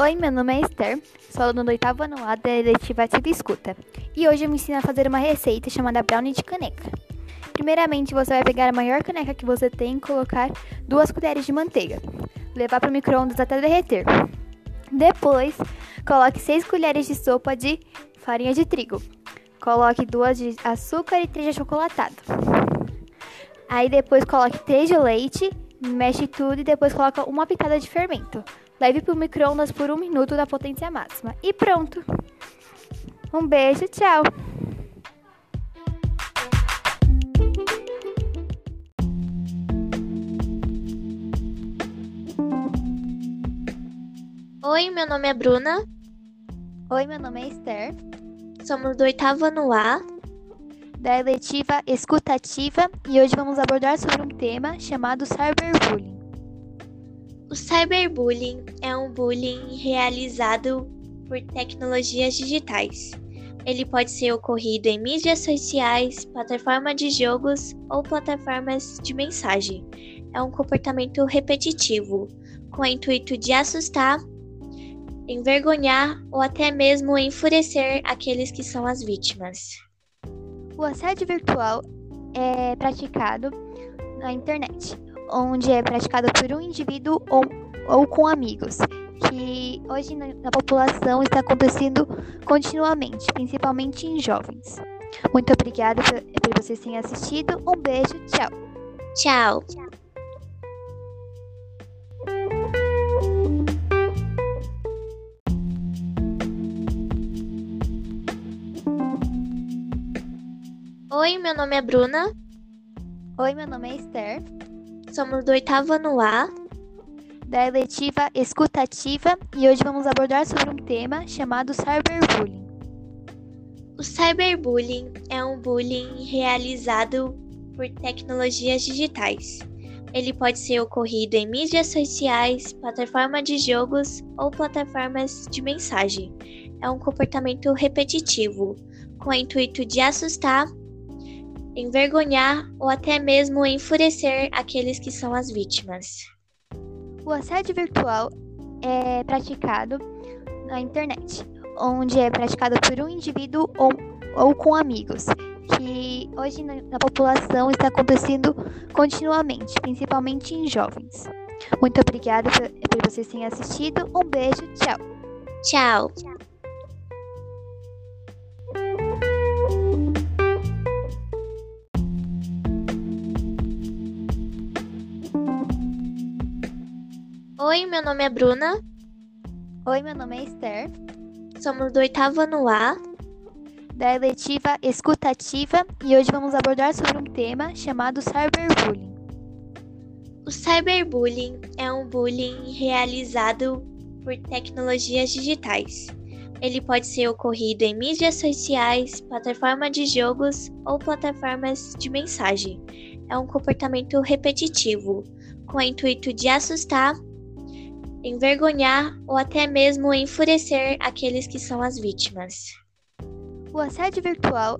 Oi, meu nome é Esther, sou aluna do oitavo ano A da eletiva Ativa Escuta. E hoje eu me ensino a fazer uma receita chamada brownie de caneca. Primeiramente, você vai pegar a maior caneca que você tem e colocar duas colheres de manteiga. Levar para o micro-ondas até derreter. Depois, coloque 6 colheres de sopa de farinha de trigo. Coloque duas de açúcar e três de achocolatado. Aí depois coloque 3 de leite, mexe tudo e depois coloca uma pitada de fermento. Leve para o micro-ondas por um minuto na potência máxima. E pronto! Um beijo, tchau! Oi, meu nome é Bruna. Oi, meu nome é Esther. Somos do oitavo ano A. Da eletiva escutativa e hoje vamos abordar sobre um tema chamado cyberbullying. O cyberbullying é um bullying realizado por tecnologias digitais. Ele pode ser ocorrido em mídias sociais, plataformas de jogos ou plataformas de mensagem. É um comportamento repetitivo, com o intuito de assustar, envergonhar ou até mesmo enfurecer aqueles que são as vítimas. O assédio virtual é praticado na internet onde é praticado por um indivíduo ou, ou com amigos, que hoje na, na população está acontecendo continuamente, principalmente em jovens. Muito obrigada por, por vocês terem assistido. Um beijo, tchau. Tchau. tchau. Oi, meu nome é Bruna. Oi, meu nome é Esther. Somos do oitavo ano A. Da eletiva escutativa e hoje vamos abordar sobre um tema chamado cyberbullying. O cyberbullying é um bullying realizado por tecnologias digitais. Ele pode ser ocorrido em mídias sociais, plataformas de jogos ou plataformas de mensagem. É um comportamento repetitivo, com o intuito de assustar, envergonhar ou até mesmo enfurecer aqueles que são as vítimas. O assédio virtual é praticado na internet, onde é praticado por um indivíduo ou, ou com amigos, que hoje na, na população está acontecendo continuamente, principalmente em jovens. Muito obrigada por, por vocês terem assistido. Um beijo, tchau. Tchau. tchau. Oi, meu nome é Bruna. Oi, meu nome é Esther. Somos do oitavo ano A. Da eletiva escutativa e hoje vamos abordar sobre um tema chamado cyberbullying. O cyberbullying é um bullying realizado por tecnologias digitais. Ele pode ser ocorrido em mídias sociais, plataformas de jogos ou plataformas de mensagem. É um comportamento repetitivo, com o intuito de assustar, envergonhar ou até mesmo enfurecer aqueles que são as vítimas. O assédio virtual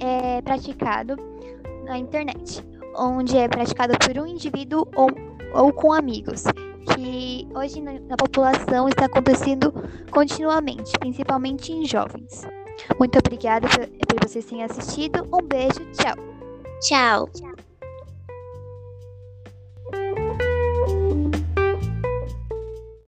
é praticado na internet, onde é praticado por um indivíduo ou, ou com amigos, que hoje na, na população está acontecendo continuamente, principalmente em jovens. Muito obrigada por, por vocês terem assistido. Um beijo, tchau. Tchau. tchau.